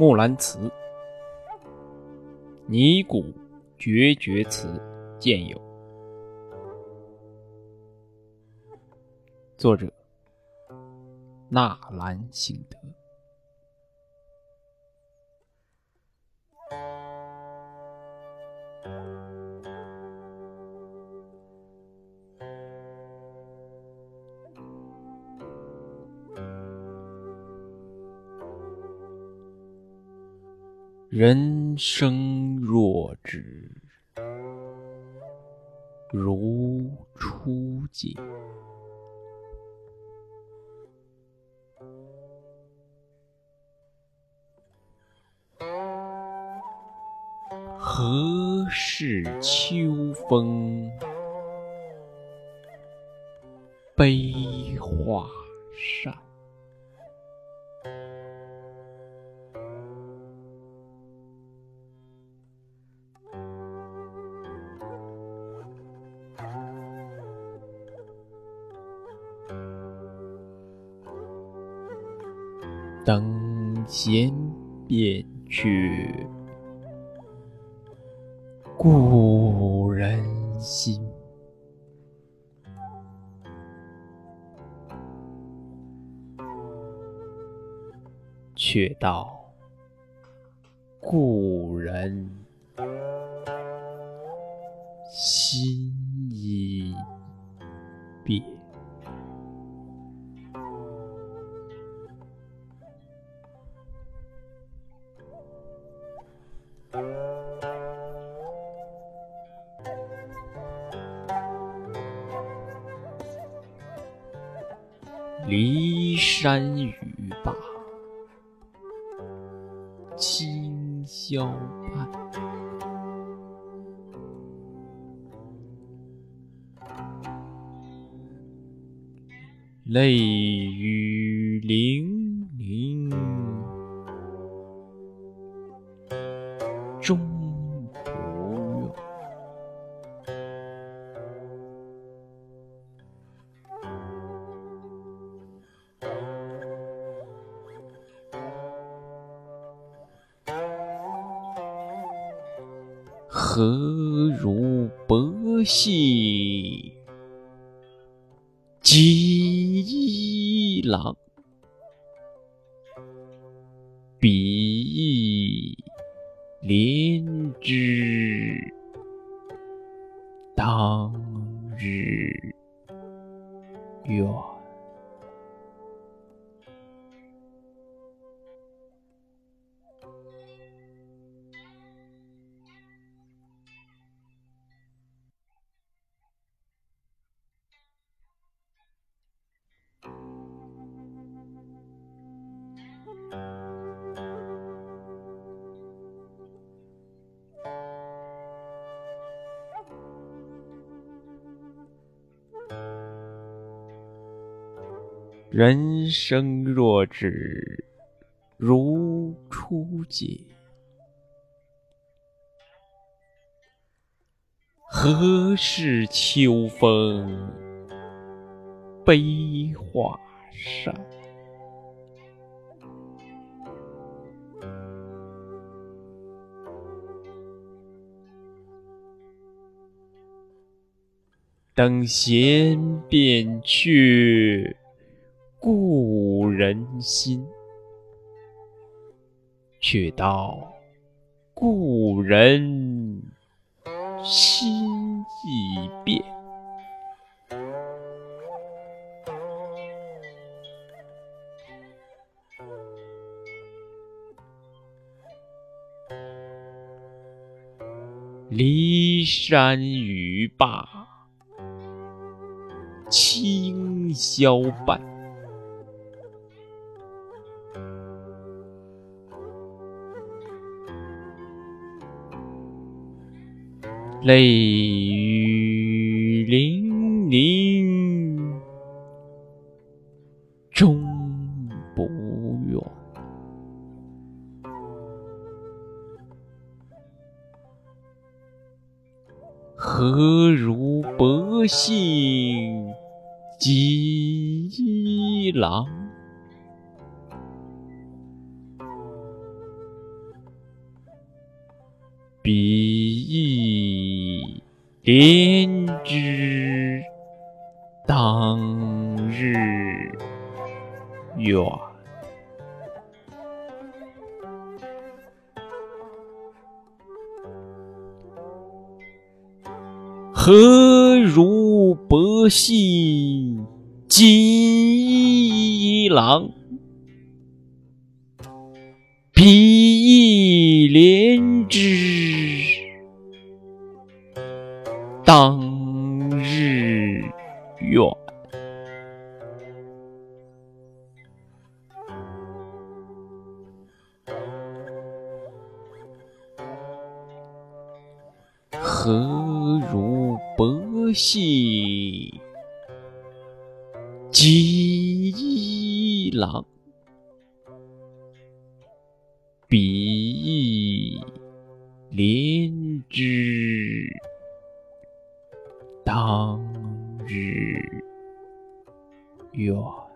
木兰辞》尼古绝绝词见有。作者：纳兰性德。人生若只如初见，何事秋风悲画扇？等闲变却故人心，却道故人心已变。骊山语罢，清宵半，泪雨霖何如薄幸几郎？比翼连枝当日愿。人生若只如初见，何事秋风悲画扇？等闲变却。故人心，却道故人心已变。骊山语罢，清宵半。泪雨霖铃终不怨，何如薄幸几郎？翼连枝，当日远。何如薄幸锦衣郎？比翼连枝，当日远。何如薄幸锦衣郎？比翼连枝，当日月。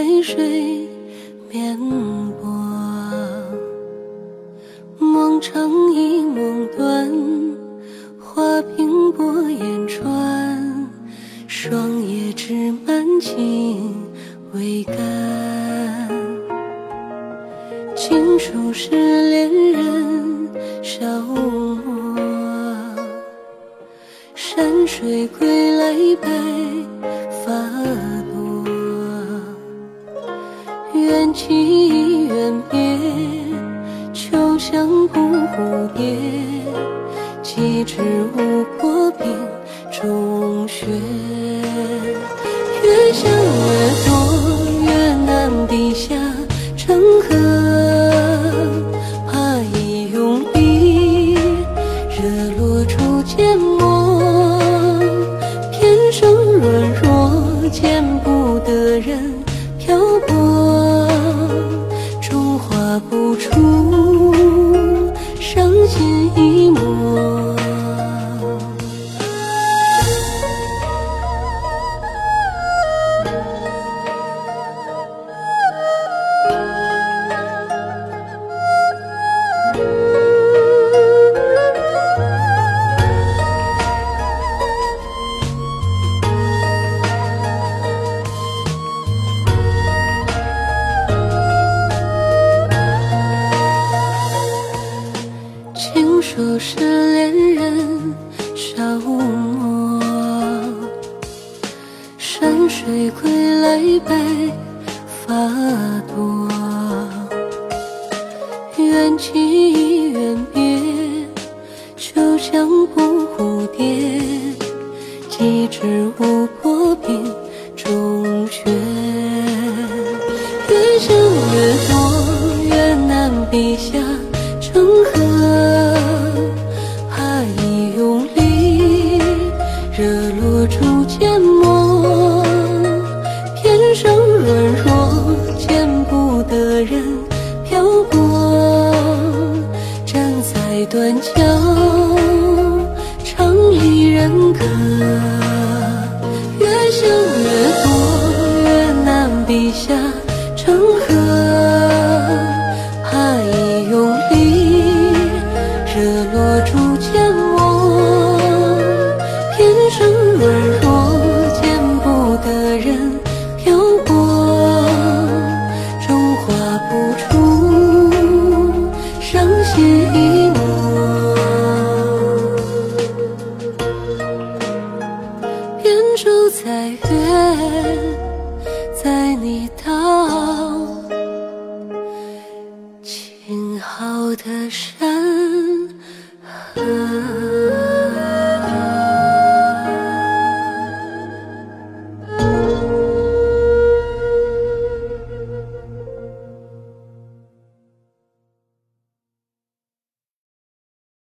泪水绵薄。梦长忆梦短，花鬓薄烟转，霜叶枝满情未干。情书是恋人消磨，山水归来白缘起缘灭，秋香不蝴蝶，几枝无过冰中雪。越想越多，越难笔下成河。发多。缘起缘灭，秋香不蝴蝶，几枝无破冰中雪。越想越多，越难笔下离人好的山。